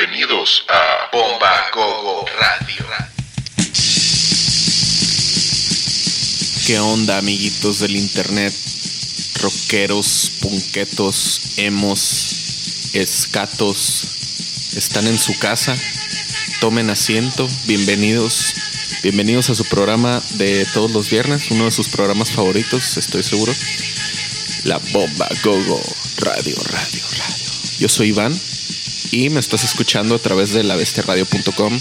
Bienvenidos a Bomba Gogo Radio. ¿Qué onda, amiguitos del internet? Rockeros, punquetos, emos, escatos. ¿Están en su casa? Tomen asiento. Bienvenidos. Bienvenidos a su programa de todos los viernes, uno de sus programas favoritos, estoy seguro. La Bomba Gogo Radio, Radio, Radio. Yo soy Iván y me estás escuchando a través de lavesteradio.com,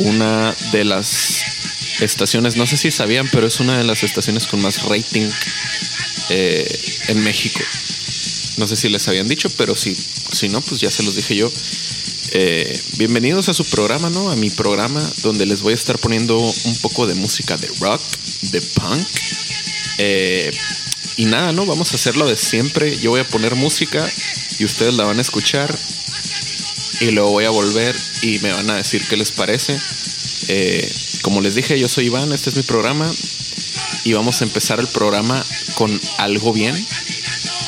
una de las estaciones, no sé si sabían, pero es una de las estaciones con más rating eh, en México. No sé si les habían dicho, pero si, si no, pues ya se los dije yo. Eh, bienvenidos a su programa, ¿no? A mi programa, donde les voy a estar poniendo un poco de música de rock, de punk. Eh, y nada, ¿no? Vamos a hacerlo de siempre. Yo voy a poner música y ustedes la van a escuchar. Y luego voy a volver y me van a decir qué les parece. Eh, como les dije, yo soy Iván, este es mi programa. Y vamos a empezar el programa con algo bien.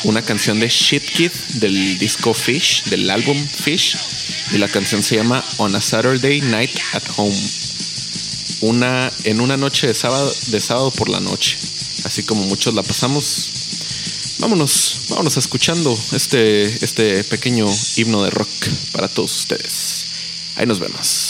Una canción de Shit Kid del disco Fish, del álbum Fish. Y la canción se llama On a Saturday Night at Home. Una, en una noche de sábado, de sábado por la noche. Así como muchos la pasamos. Vámonos, vámonos escuchando este, este pequeño himno de rock para todos ustedes. Ahí nos vemos.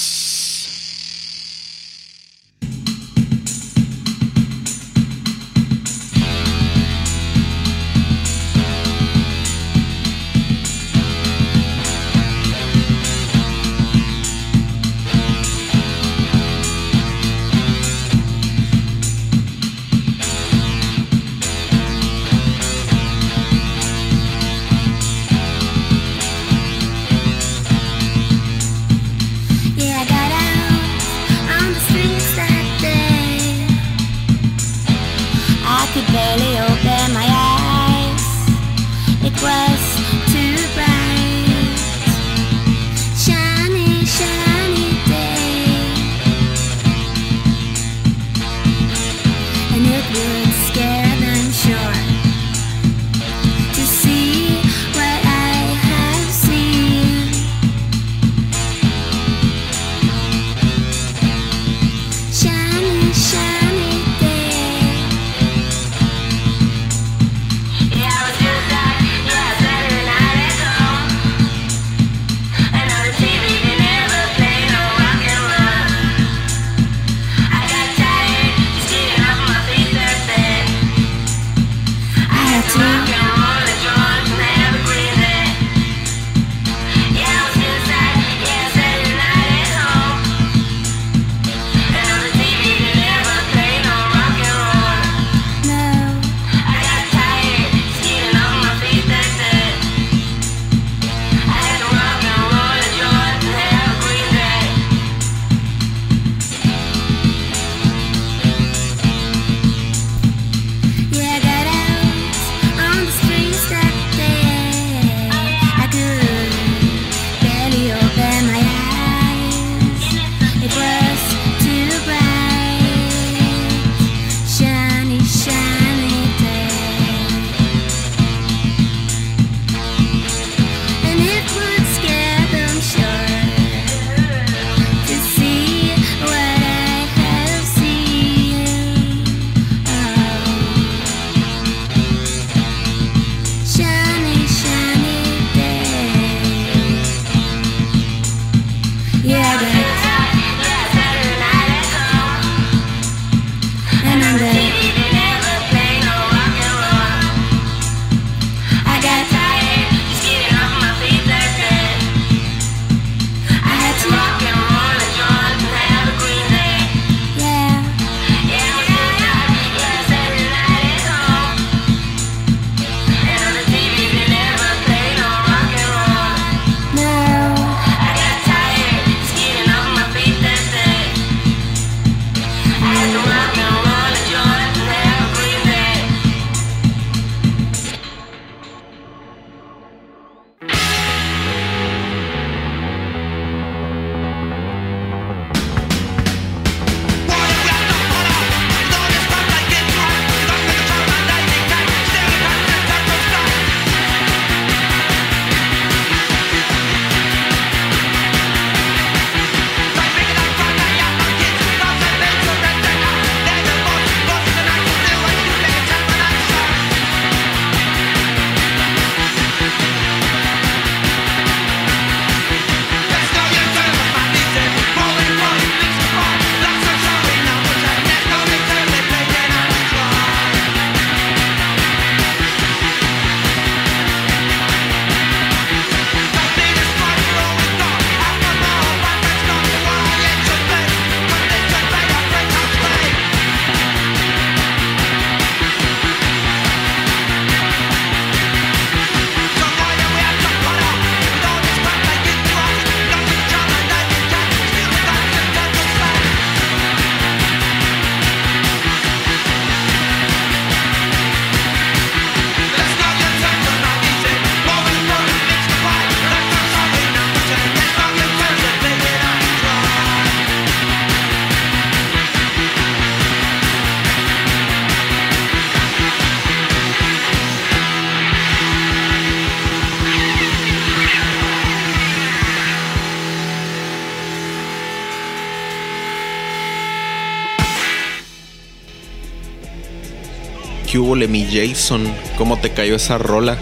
¿Qué hubo, mi Jason? ¿Cómo te cayó esa rola?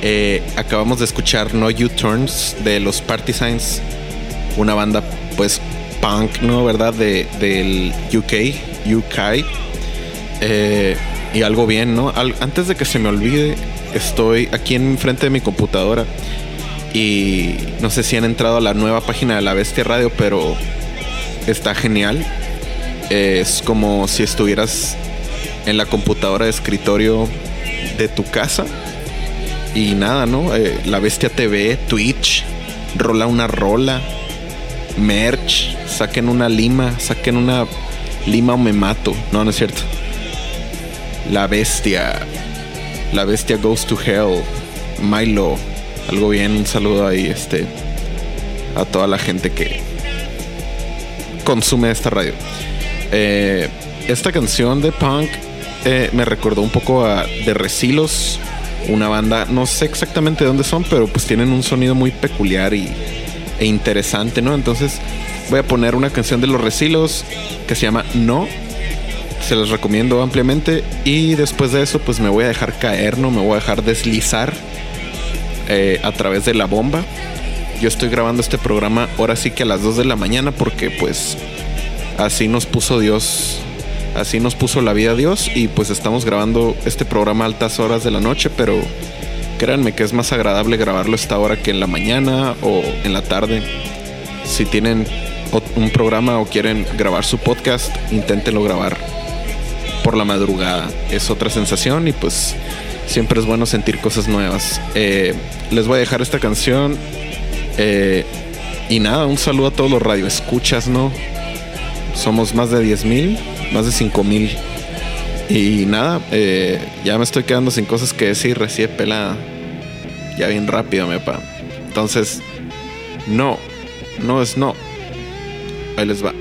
Eh, acabamos de escuchar No U-Turns de los Partisans, una banda pues punk, ¿no? ¿Verdad? De, del UK, UK. Eh, y algo bien, ¿no? antes de que se me olvide, estoy aquí en frente de mi computadora y no sé si han entrado a la nueva página de La Bestia Radio, pero está genial. Es como si estuvieras en la computadora de escritorio de tu casa. Y nada, ¿no? Eh, la Bestia TV, Twitch, rola una rola, merch, saquen una lima, saquen una lima o me mato. No, no es cierto. La Bestia. La Bestia Goes to Hell. Milo. Algo bien, un saludo ahí este, a toda la gente que consume esta radio. Eh, esta canción de punk eh, me recordó un poco a The Resilos, una banda, no sé exactamente de dónde son, pero pues tienen un sonido muy peculiar y, e interesante, ¿no? Entonces voy a poner una canción de Los Resilos que se llama No. Se las recomiendo ampliamente y después de eso pues me voy a dejar caer, ¿no? Me voy a dejar deslizar eh, a través de la bomba. Yo estoy grabando este programa ahora sí que a las 2 de la mañana porque pues así nos puso Dios, así nos puso la vida Dios y pues estamos grabando este programa a altas horas de la noche, pero créanme que es más agradable grabarlo esta hora que en la mañana o en la tarde. Si tienen un programa o quieren grabar su podcast, inténtenlo grabar por la madrugada. Es otra sensación y pues siempre es bueno sentir cosas nuevas. Eh, les voy a dejar esta canción. Eh, y nada, un saludo a todos los radioescuchas, ¿no? Somos más de 10 mil, más de 5 mil. Y nada, eh, ya me estoy quedando sin cosas que decir, recién pelada. Ya bien rápido, mepa. Entonces, no, no es no. Ahí les va.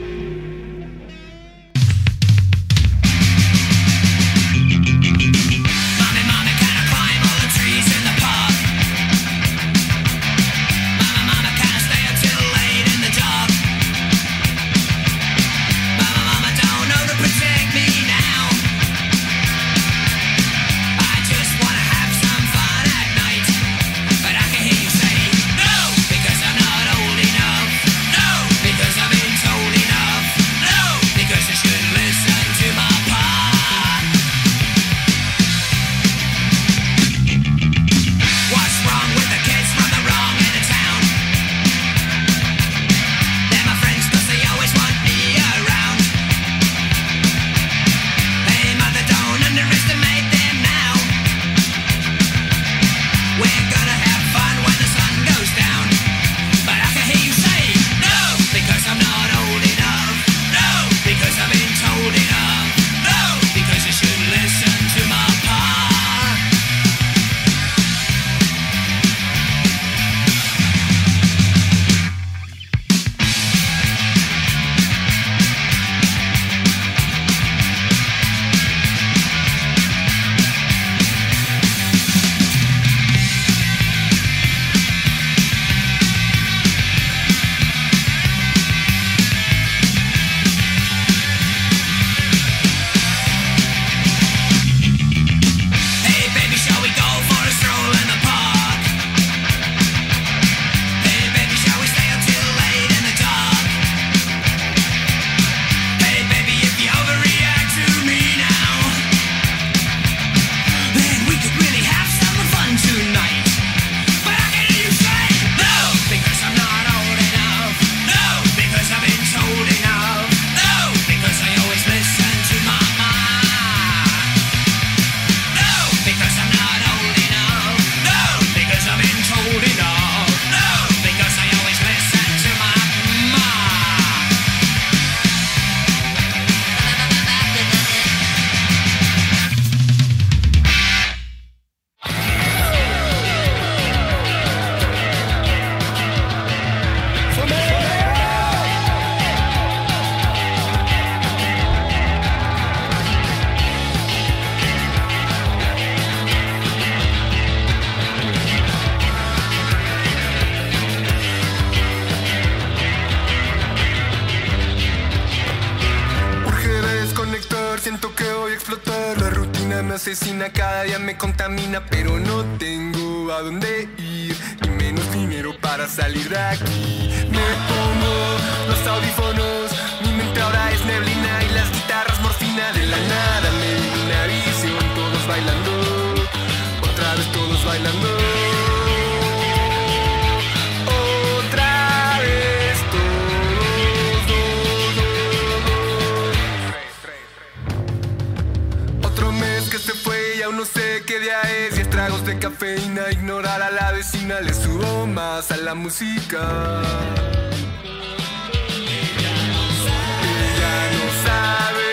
Me contamina, pero no tengo a dónde ir, y menos dinero para salir de aquí. Cafeína, ignorar a la vecina, le subo más a la música. Ella no sabe. Necesito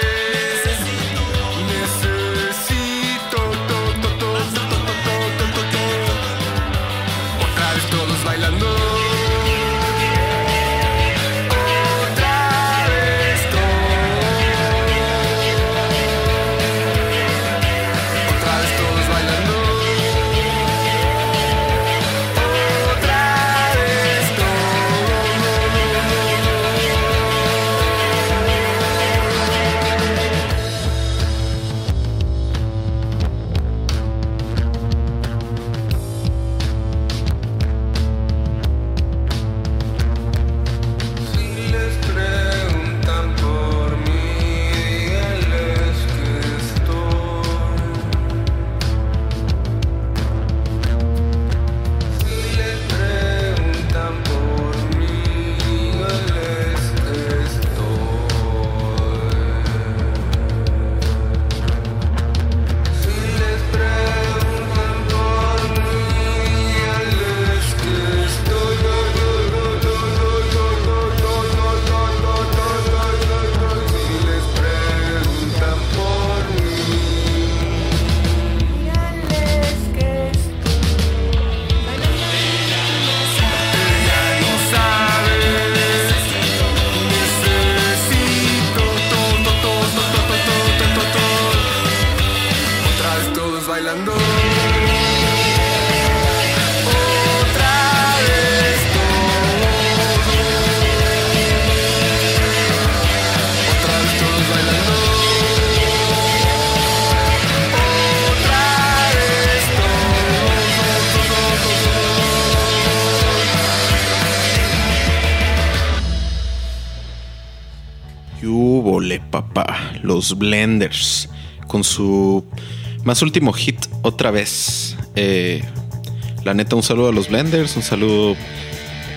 Blenders. Con su más último hit otra vez. Eh, la neta, un saludo a los Blenders. Un saludo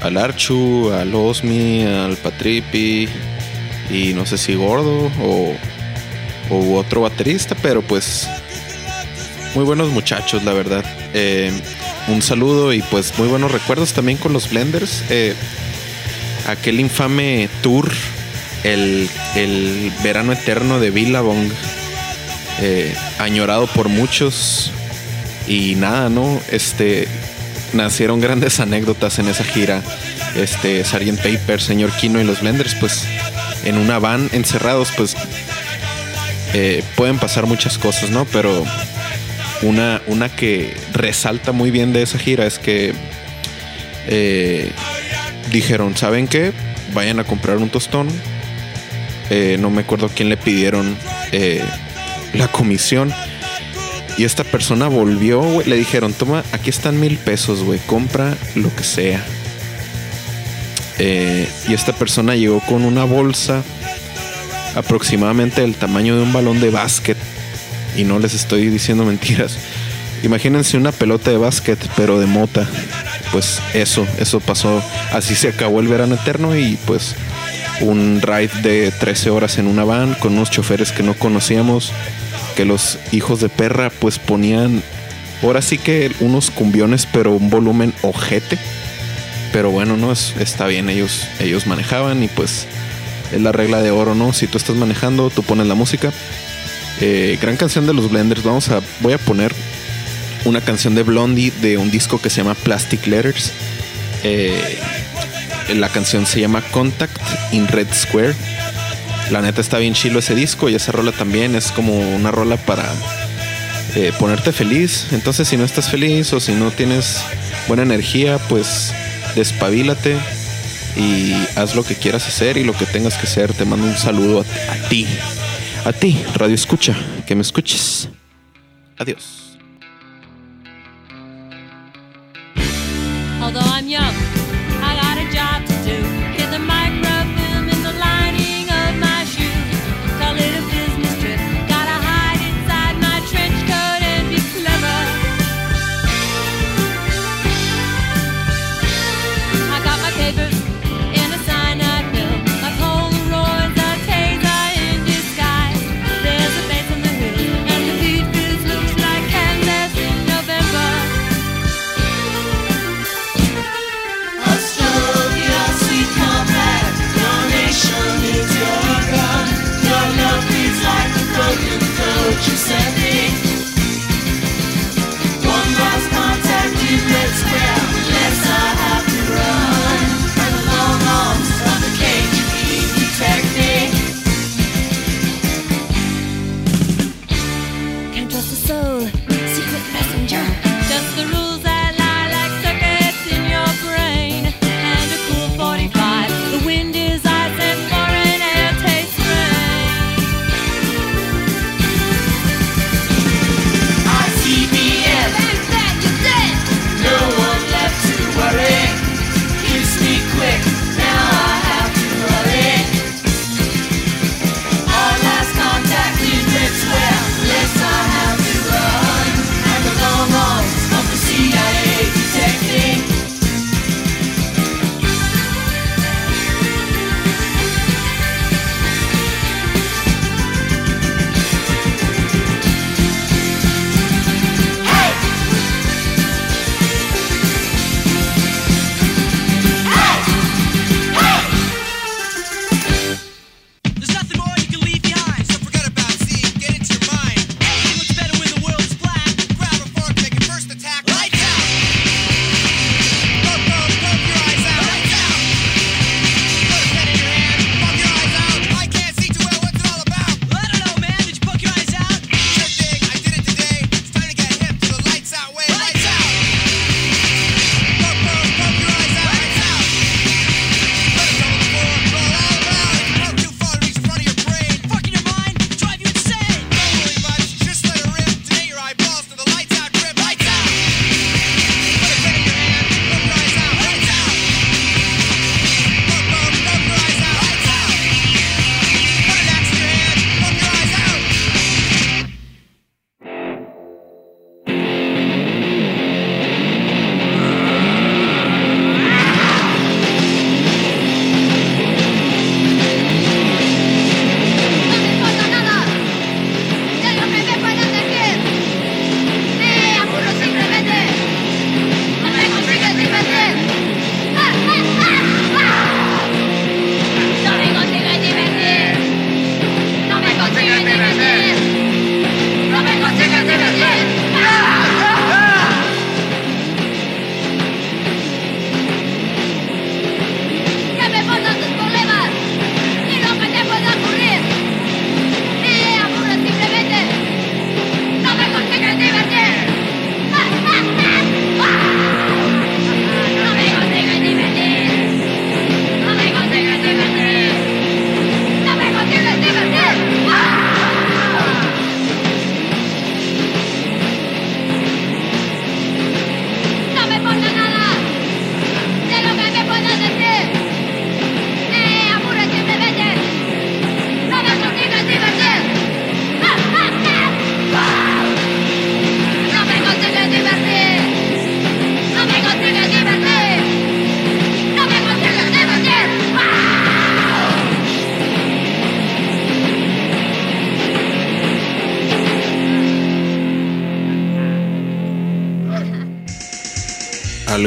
al Archu, al Osmi, al Patripi. Y no sé si Gordo o, o otro baterista. Pero pues muy buenos muchachos, la verdad. Eh, un saludo y pues muy buenos recuerdos también con los Blenders. Eh, aquel infame tour, el, el verano eterno de Billabong, eh, añorado por muchos. Y nada, ¿no? Este, nacieron grandes anécdotas en esa gira. Este, Sargent Paper, Señor Kino y los Blenders, pues en una van encerrados, pues eh, pueden pasar muchas cosas, ¿no? Pero una, una que resalta muy bien de esa gira es que eh, dijeron, ¿saben qué? Vayan a comprar un tostón. Eh, no me acuerdo quién le pidieron eh, la comisión. Y esta persona volvió. Le dijeron, toma, aquí están mil pesos, güey. Compra lo que sea. Eh, y esta persona llegó con una bolsa aproximadamente del tamaño de un balón de básquet. Y no les estoy diciendo mentiras. Imagínense una pelota de básquet, pero de mota. Pues eso, eso pasó. Así se acabó el verano eterno y pues un ride de 13 horas en una van con unos choferes que no conocíamos. Que los hijos de perra pues ponían ahora sí que unos cumbiones, pero un volumen ojete. Pero bueno, no es, está bien, ellos, ellos manejaban y pues es la regla de oro, ¿no? Si tú estás manejando, tú pones la música. Eh, gran canción de los Blenders. Vamos a, voy a poner una canción de Blondie de un disco que se llama Plastic Letters. Eh, la canción se llama Contact in Red Square. La neta está bien chilo ese disco y esa rola también es como una rola para eh, ponerte feliz. Entonces si no estás feliz o si no tienes buena energía, pues despabilate y haz lo que quieras hacer y lo que tengas que hacer. Te mando un saludo a ti, a ti, Radio Escucha, que me escuches. Adiós.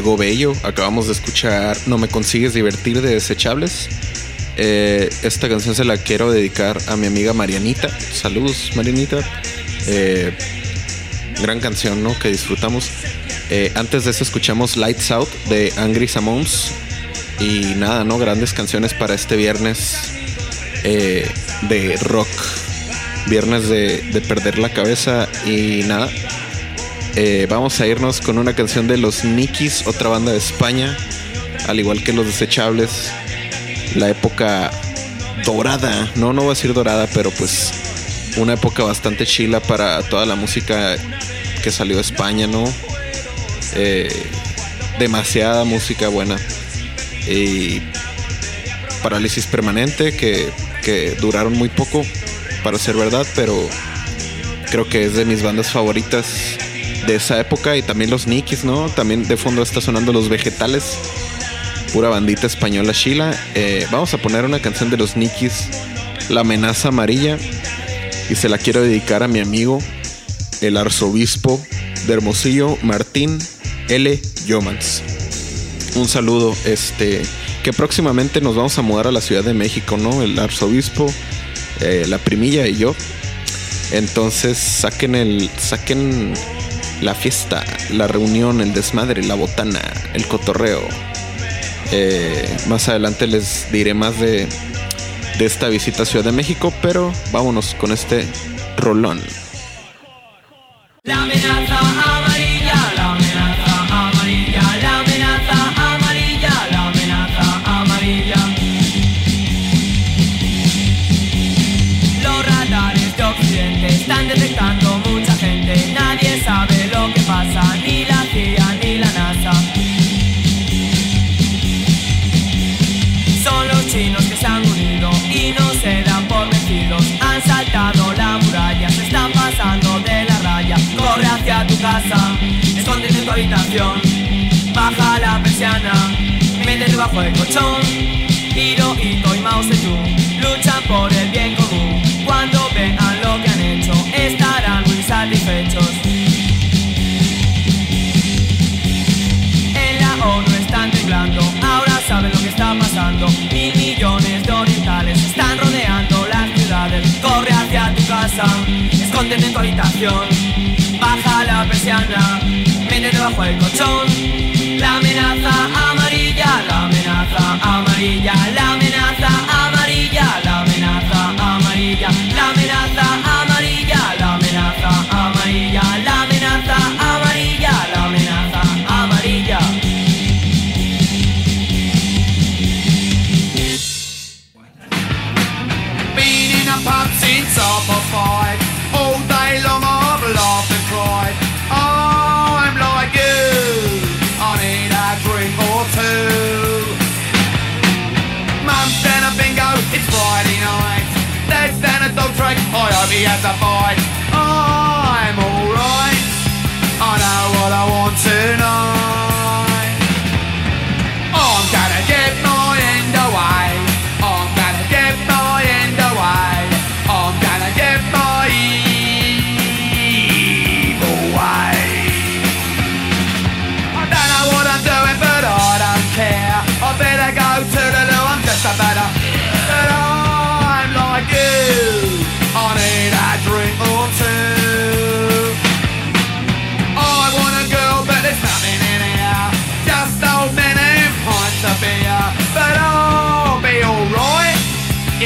algo bello. Acabamos de escuchar No me consigues divertir de desechables. Eh, esta canción se la quiero dedicar a mi amiga Marianita. Saludos, Marianita. Eh, gran canción, ¿no? Que disfrutamos. Eh, antes de eso escuchamos Lights Out de Angry Samons. Y nada, ¿no? Grandes canciones para este viernes eh, de rock. Viernes de, de perder la cabeza y nada, eh, vamos a irnos con una canción de los Nikis, otra banda de España, al igual que los desechables, la época dorada, no, no voy a decir dorada, pero pues una época bastante chila para toda la música que salió de España, ¿no? Eh, demasiada música buena. Y parálisis permanente que, que duraron muy poco, para ser verdad, pero creo que es de mis bandas favoritas de esa época y también los Nikis, ¿no? También de fondo está sonando los vegetales, pura bandita española chila. Eh, vamos a poner una canción de los Nikis, La amenaza amarilla, y se la quiero dedicar a mi amigo, el arzobispo de Hermosillo, Martín L. Yomans. Un saludo, este, que próximamente nos vamos a mudar a la Ciudad de México, ¿no? El arzobispo, eh, la primilla y yo. Entonces saquen el, saquen la fiesta, la reunión, el desmadre, la botana, el cotorreo. Eh, más adelante les diré más de, de esta visita a Ciudad de México, pero vámonos con este rolón. Habitación. Baja la persiana, métete bajo el colchón. Hirohito y Mao Zedong luchan por el bien común. Cuando vean lo que han hecho, estarán muy satisfechos. En la ONU están temblando, ahora saben lo que está pasando. Mil millones de orientales están rodeando las ciudades. Corre hacia tu casa, escóndete en tu habitación. Baja la persiana, métete bajo el colchón. La amenaza amarilla, la amenaza amarilla, la amenaza amarilla, la amenaza he has a voice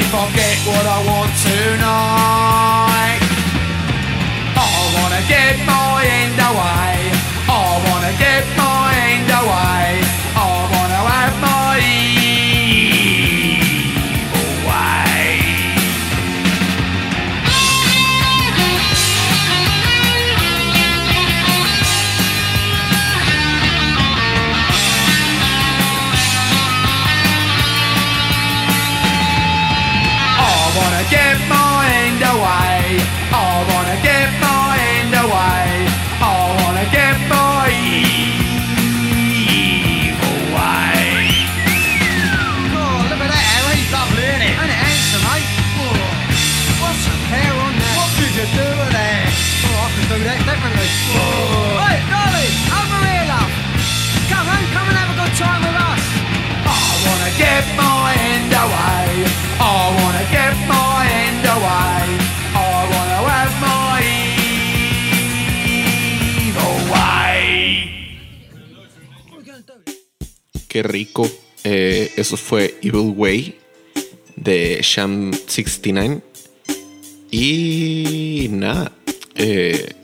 if I get what I want tonight. I wanna get my end away. I wanna get my end away. Qué rico. Eh, eso fue Evil Way de Sham 69. Y nada. eh,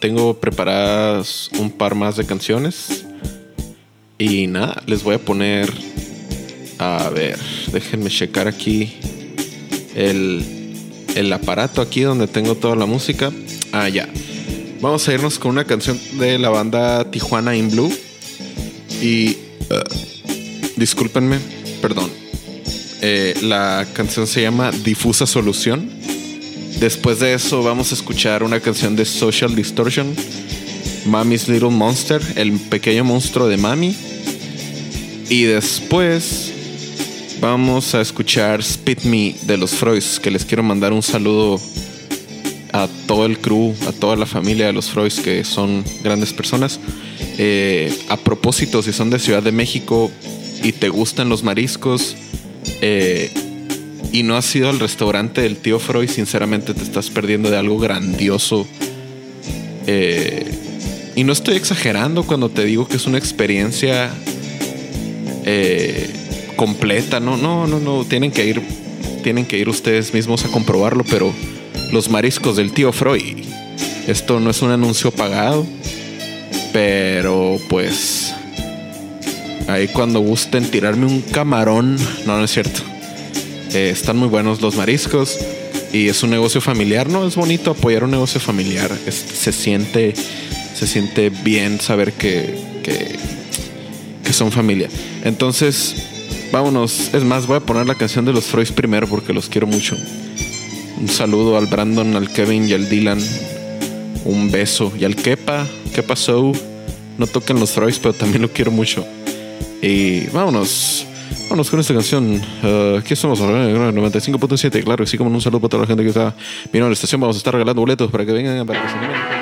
tengo preparadas un par más de canciones. Y nada, les voy a poner. A ver, déjenme checar aquí el, el aparato aquí donde tengo toda la música. Ah, ya. Vamos a irnos con una canción de la banda Tijuana in Blue. Y. uh, discúlpenme, perdón. Eh, la canción se llama Difusa Solución. Después de eso, vamos a escuchar una canción de Social Distortion. Mommy's Little Monster, el pequeño monstruo de Mami. Y después vamos a escuchar Spit Me de los Freuds, que les quiero mandar un saludo a todo el crew, a toda la familia de los Freuds, que son grandes personas. Eh, a propósito, si son de Ciudad de México y te gustan los mariscos eh, y no has ido al restaurante del tío Freud, sinceramente te estás perdiendo de algo grandioso. Eh, y no estoy exagerando cuando te digo que es una experiencia eh, completa. No, no, no, no. Tienen que ir, tienen que ir ustedes mismos a comprobarlo. Pero los mariscos del tío Freud. Esto no es un anuncio pagado, pero pues ahí cuando gusten tirarme un camarón, no, no es cierto. Eh, están muy buenos los mariscos y es un negocio familiar, ¿no? Es bonito apoyar un negocio familiar. Se siente, se siente bien saber que, que, que son familia. Entonces, vámonos. Es más, voy a poner la canción de los Freud primero porque los quiero mucho. Un saludo al Brandon, al Kevin y al Dylan. Un beso. Y al Kepa, ¿qué pasó? No toquen los Freud, pero también lo quiero mucho. Y vámonos. Vámonos con esta canción. Uh, aquí estamos en el 95.7. Claro, así como un saludo para toda la gente que está viendo la estación. Vamos a estar regalando boletos para que vengan para que se animen.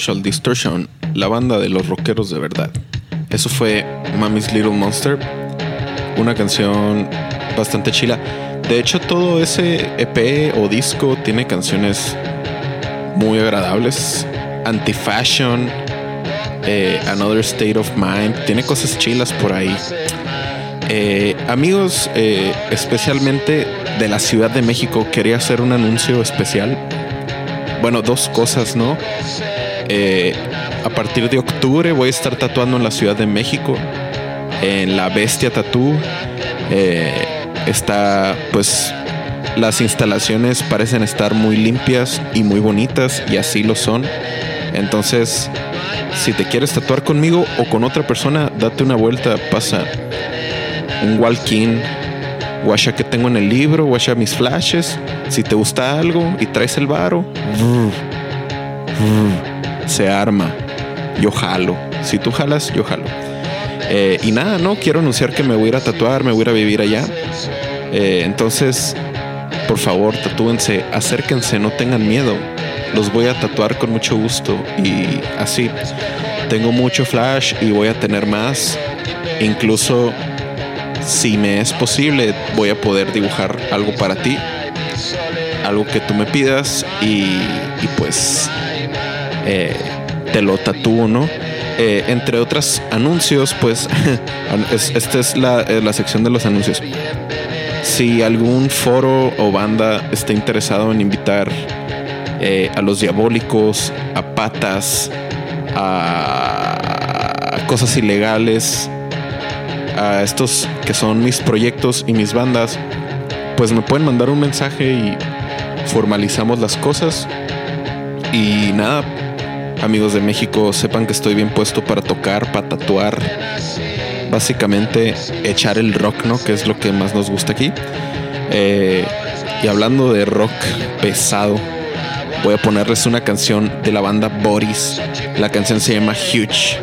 Social Distortion, la banda de los rockeros de verdad. Eso fue Mommy's Little Monster, una canción bastante chila. De hecho, todo ese EP o disco tiene canciones muy agradables. Anti-Fashion, eh, Another State of Mind, tiene cosas chilas por ahí. Eh, amigos, eh, especialmente de la Ciudad de México, quería hacer un anuncio especial. Bueno, dos cosas, ¿no? Eh, a partir de octubre voy a estar tatuando en la Ciudad de México, en la Bestia Tattoo. Eh, está, pues, las instalaciones parecen estar muy limpias y muy bonitas, y así lo son. Entonces, si te quieres tatuar conmigo o con otra persona, date una vuelta, pasa un walk-in. Guacha que tengo en el libro, guacha mis flashes. Si te gusta algo y traes el varo, se arma. Yo jalo. Si tú jalas, yo jalo. Eh, y nada, no quiero anunciar que me voy a tatuar, me voy a ir a vivir allá. Eh, entonces, por favor, tatúense, acérquense, no tengan miedo. Los voy a tatuar con mucho gusto y así. Tengo mucho flash y voy a tener más. Incluso, si me es posible, voy a poder dibujar algo para ti. Algo que tú me pidas y pues eh, te lo tatúo, ¿no? Eh, entre otros anuncios, pues es- esta es la, eh, la sección de los anuncios. Si algún foro o banda está interesado en invitar a los diabólicos, a patas, a cosas ilegales, a estos que son mis proyectos y mis bandas, pues me pueden mandar un mensaje y formalizamos las cosas. Y nada, amigos de México, sepan que estoy bien puesto para tocar, para tatuar. Básicamente echar el rock, ¿no? Que es lo que más nos gusta aquí. Eh, y hablando de rock pesado, voy a ponerles una canción de la banda Boris. La canción se llama Huge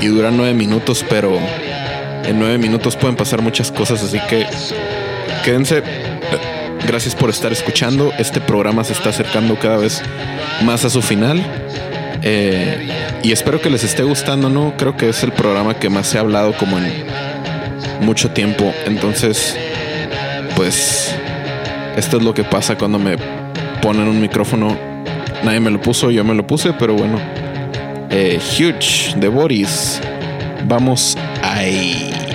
y dura nueve minutos, pero en nueve minutos pueden pasar muchas cosas, así que quédense. Gracias por estar escuchando. Este programa se está acercando cada vez más a su final. Eh, y espero que les esté gustando, ¿no? Creo que es el programa que más ha hablado como en mucho tiempo. Entonces, pues, esto es lo que pasa cuando me ponen un micrófono. Nadie me lo puso, yo me lo puse, pero bueno. Eh, huge de Boris. Vamos ahí.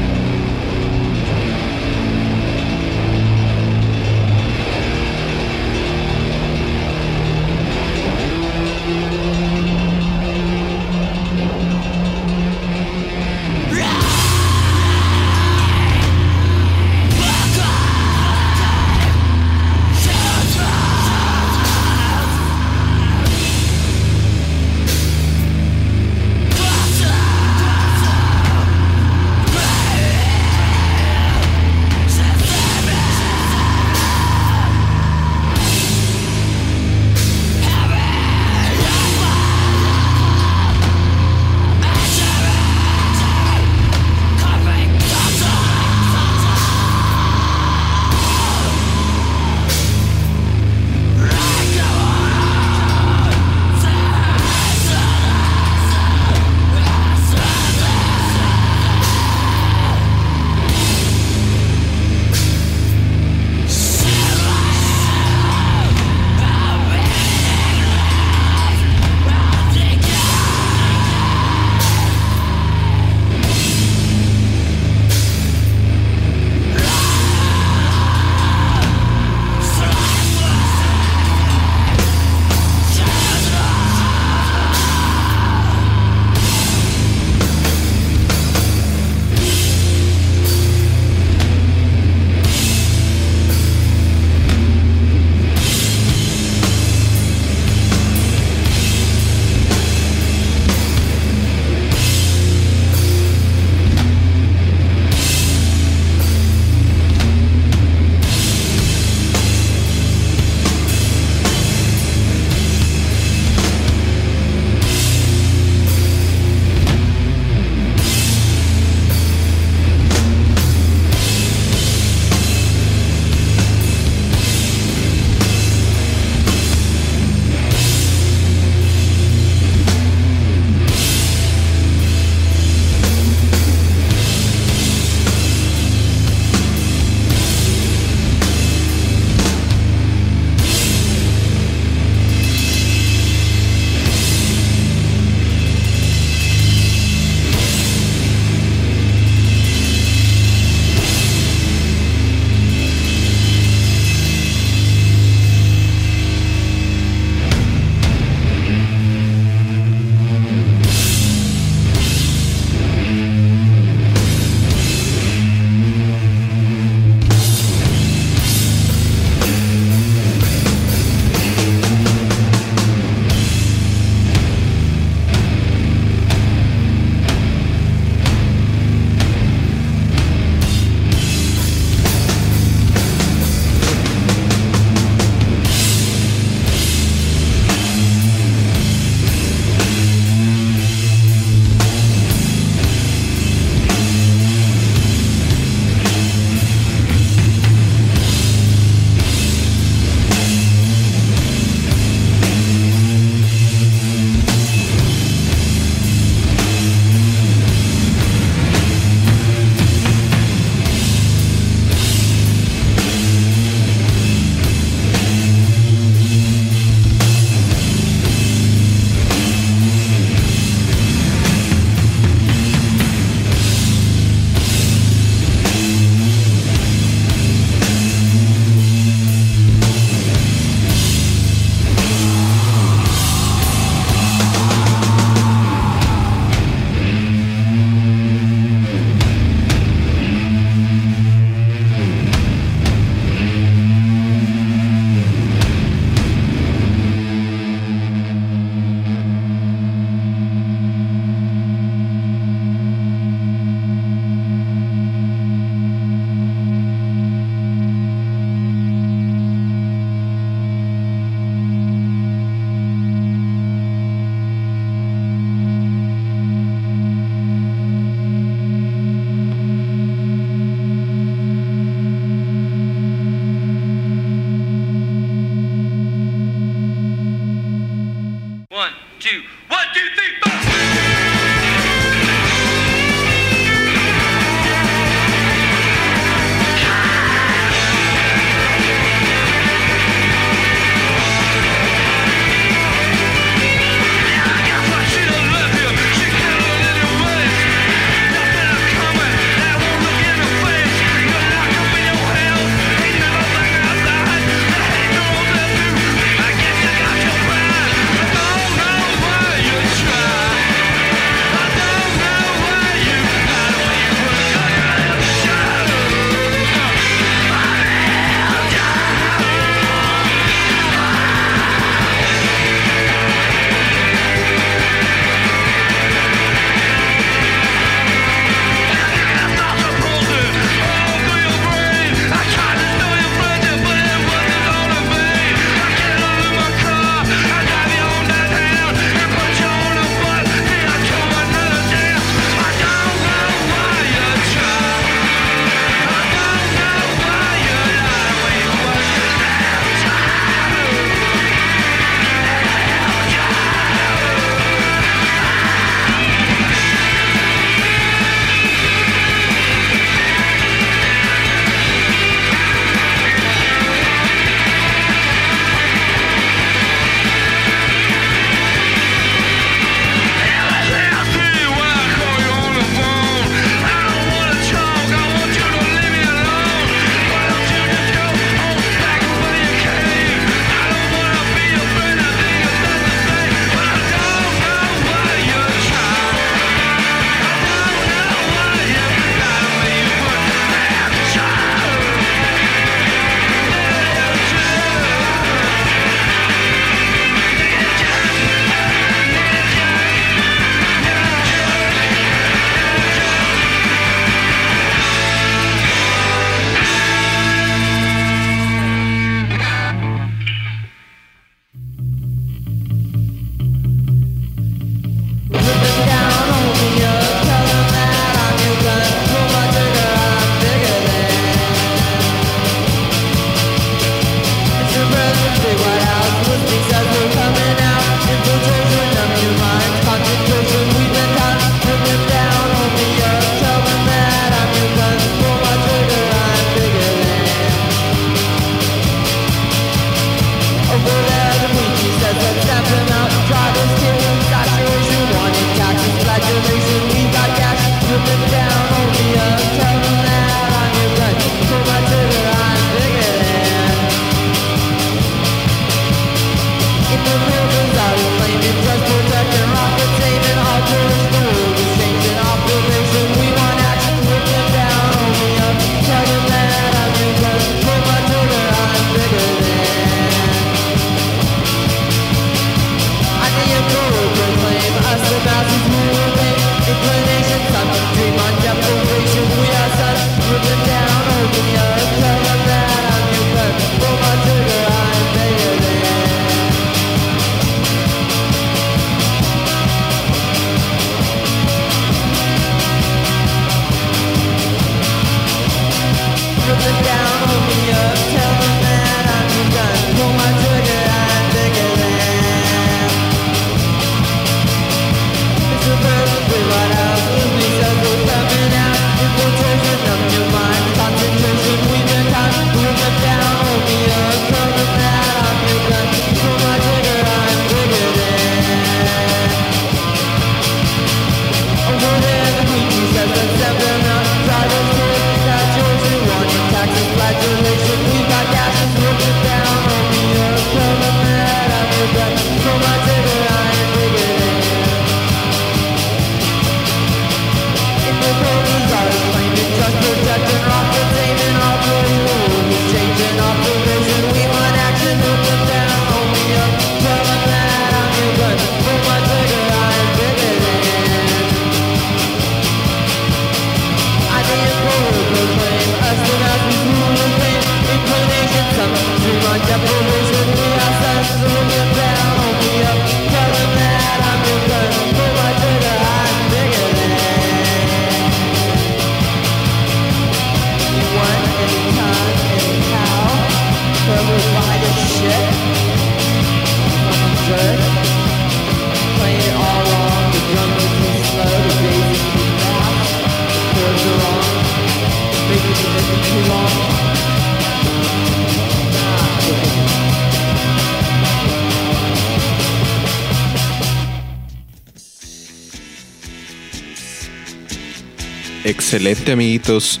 Excelente, amiguitos.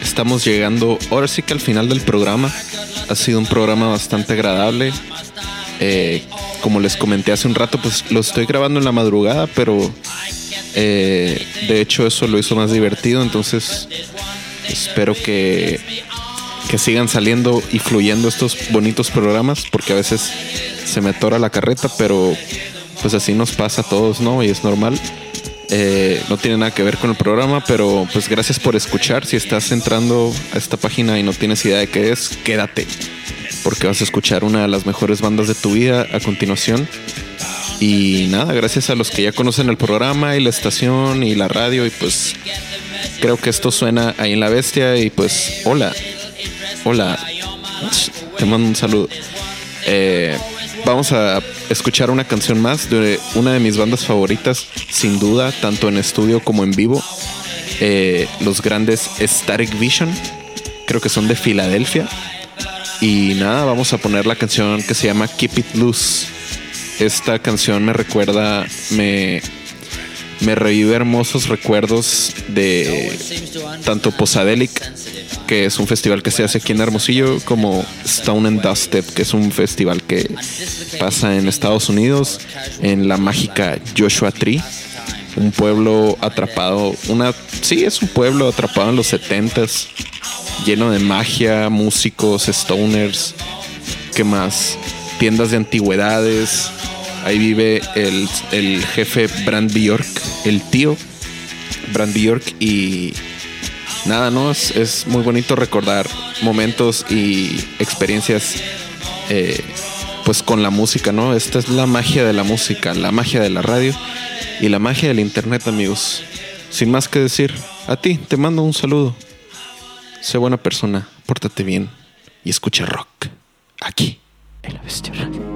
Estamos llegando ahora sí que al final del programa. Ha sido un programa bastante agradable. Eh, como les comenté hace un rato, pues lo estoy grabando en la madrugada, pero eh, de hecho eso lo hizo más divertido. Entonces espero que, que sigan saliendo y fluyendo estos bonitos programas, porque a veces se me atora la carreta, pero pues así nos pasa a todos, ¿no? Y es normal. Eh, no tiene nada que ver con el programa, pero pues gracias por escuchar. Si estás entrando a esta página y no tienes idea de qué es, quédate, porque vas a escuchar una de las mejores bandas de tu vida a continuación. Y nada, gracias a los que ya conocen el programa y la estación y la radio, y pues creo que esto suena ahí en la bestia. Y pues, hola, hola, te mando un saludo. Eh, vamos a escuchar una canción más de una de mis bandas favoritas, sin duda, tanto en estudio como en vivo. Eh, los grandes Static Vision, creo que son de Filadelfia. Y nada, vamos a poner la canción que se llama Keep It Loose. Esta canción me recuerda, me, me revive hermosos recuerdos de tanto Posadelic, que es un festival que se hace aquí en Hermosillo, como Stone and Dubstep, que es un festival que pasa en Estados Unidos, en la mágica Joshua Tree, un pueblo atrapado, una sí es un pueblo atrapado en los 70s, lleno de magia, músicos, stoners, ¿qué más? Tiendas de antigüedades. Ahí vive el, el jefe Brand Bjork, el tío Brand Bjork y nada, ¿no? Es, muy bonito recordar momentos y experiencias eh, pues con la música, ¿no? Esta es la magia de la música, la magia de la radio y la magia del internet, amigos. Sin más que decir, a ti te mando un saludo. Sé buena persona, pórtate bien y escucha rock aquí en la.